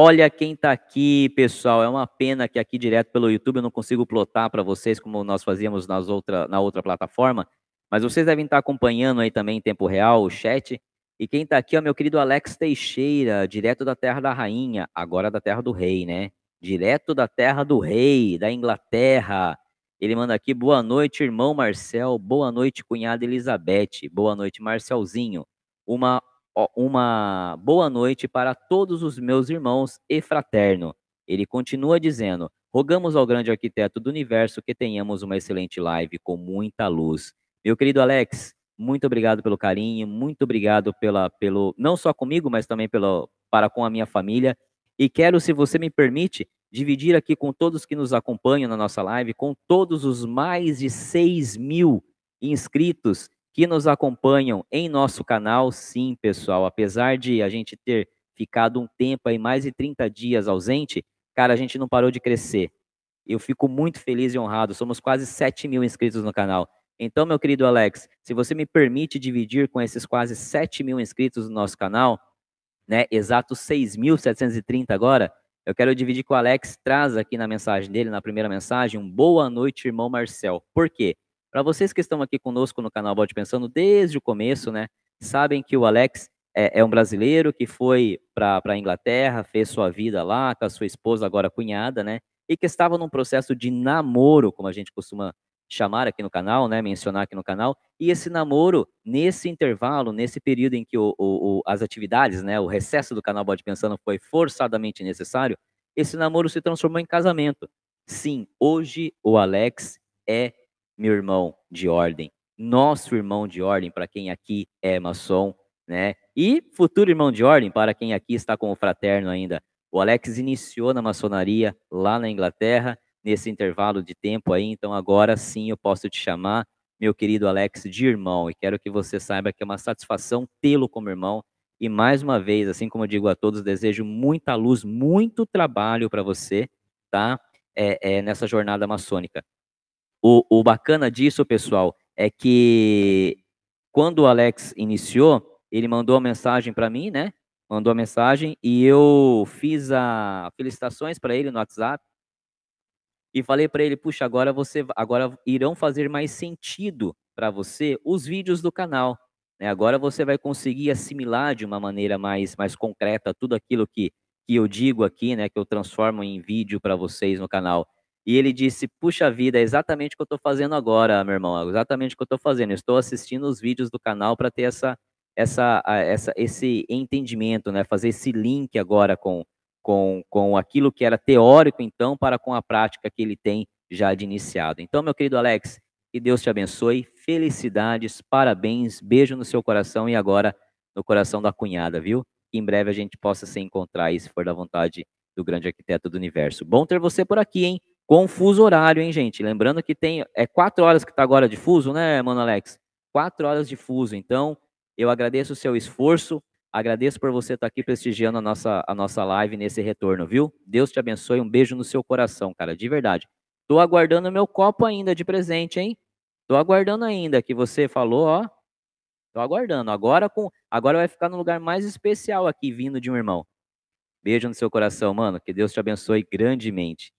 Olha quem tá aqui, pessoal. É uma pena que aqui direto pelo YouTube eu não consigo plotar para vocês como nós fazíamos nas outra, na outra plataforma. Mas vocês devem estar acompanhando aí também em tempo real o chat. E quem tá aqui é o meu querido Alex Teixeira, direto da Terra da Rainha, agora da Terra do Rei, né? Direto da Terra do Rei, da Inglaterra. Ele manda aqui, boa noite, irmão Marcel, boa noite, cunhada Elizabeth, boa noite, Marcelzinho. Uma uma boa noite para todos os meus irmãos e fraterno. Ele continua dizendo: Rogamos ao grande arquiteto do universo que tenhamos uma excelente live com muita luz. Meu querido Alex, muito obrigado pelo carinho, muito obrigado pela, pelo não só comigo, mas também pelo, para com a minha família. E quero, se você me permite, dividir aqui com todos que nos acompanham na nossa live, com todos os mais de 6 mil inscritos que nos acompanham em nosso canal. Sim, pessoal, apesar de a gente ter ficado um tempo aí, mais de 30 dias ausente, cara, a gente não parou de crescer. Eu fico muito feliz e honrado. Somos quase 7 mil inscritos no canal. Então, meu querido Alex, se você me permite dividir com esses quase 7 mil inscritos no nosso canal, né, exatos 6.730 agora, eu quero dividir com o Alex, traz aqui na mensagem dele, na primeira mensagem, um boa noite, irmão Marcel. Por quê? Para vocês que estão aqui conosco no canal Bote Pensando desde o começo, né, sabem que o Alex é, é um brasileiro que foi para a Inglaterra, fez sua vida lá com a sua esposa, agora cunhada, né, e que estava num processo de namoro, como a gente costuma chamar aqui no canal, né, mencionar aqui no canal, e esse namoro, nesse intervalo, nesse período em que o, o, o, as atividades, né, o recesso do canal Bode Pensando foi forçadamente necessário, esse namoro se transformou em casamento. Sim, hoje o Alex é meu irmão de ordem, nosso irmão de ordem, para quem aqui é maçom, né? E futuro irmão de ordem, para quem aqui está como fraterno ainda. O Alex iniciou na maçonaria lá na Inglaterra, nesse intervalo de tempo aí, então agora sim eu posso te chamar, meu querido Alex, de irmão, e quero que você saiba que é uma satisfação tê-lo como irmão. E mais uma vez, assim como eu digo a todos, desejo muita luz, muito trabalho para você, tá? É, é, nessa jornada maçônica. O, o bacana disso, pessoal, é que quando o Alex iniciou, ele mandou a mensagem para mim, né? Mandou a mensagem e eu fiz a felicitações para ele no WhatsApp e falei para ele, puxa, agora você, agora irão fazer mais sentido para você os vídeos do canal. Né? Agora você vai conseguir assimilar de uma maneira mais, mais concreta tudo aquilo que, que eu digo aqui, né? Que eu transformo em vídeo para vocês no canal. E ele disse: Puxa vida, é exatamente o que eu estou fazendo agora, meu irmão. É exatamente o que eu estou fazendo. Estou assistindo os vídeos do canal para ter essa, essa, essa, esse entendimento, né? Fazer esse link agora com, com, com aquilo que era teórico, então, para com a prática que ele tem já de iniciado. Então, meu querido Alex, que Deus te abençoe. Felicidades, parabéns, beijo no seu coração e agora no coração da cunhada, viu? Que em breve a gente possa se encontrar aí, se for da vontade do grande arquiteto do universo. Bom ter você por aqui, hein? Com fuso horário, hein, gente? Lembrando que tem é quatro horas que está agora de fuso, né, mano Alex? Quatro horas de fuso. Então, eu agradeço o seu esforço, agradeço por você estar tá aqui prestigiando a nossa, a nossa live nesse retorno, viu? Deus te abençoe, um beijo no seu coração, cara, de verdade. Tô aguardando meu copo ainda de presente, hein? Tô aguardando ainda que você falou, ó. Tô aguardando. Agora com, agora vai ficar no lugar mais especial aqui vindo de um irmão. Beijo no seu coração, mano. Que Deus te abençoe grandemente.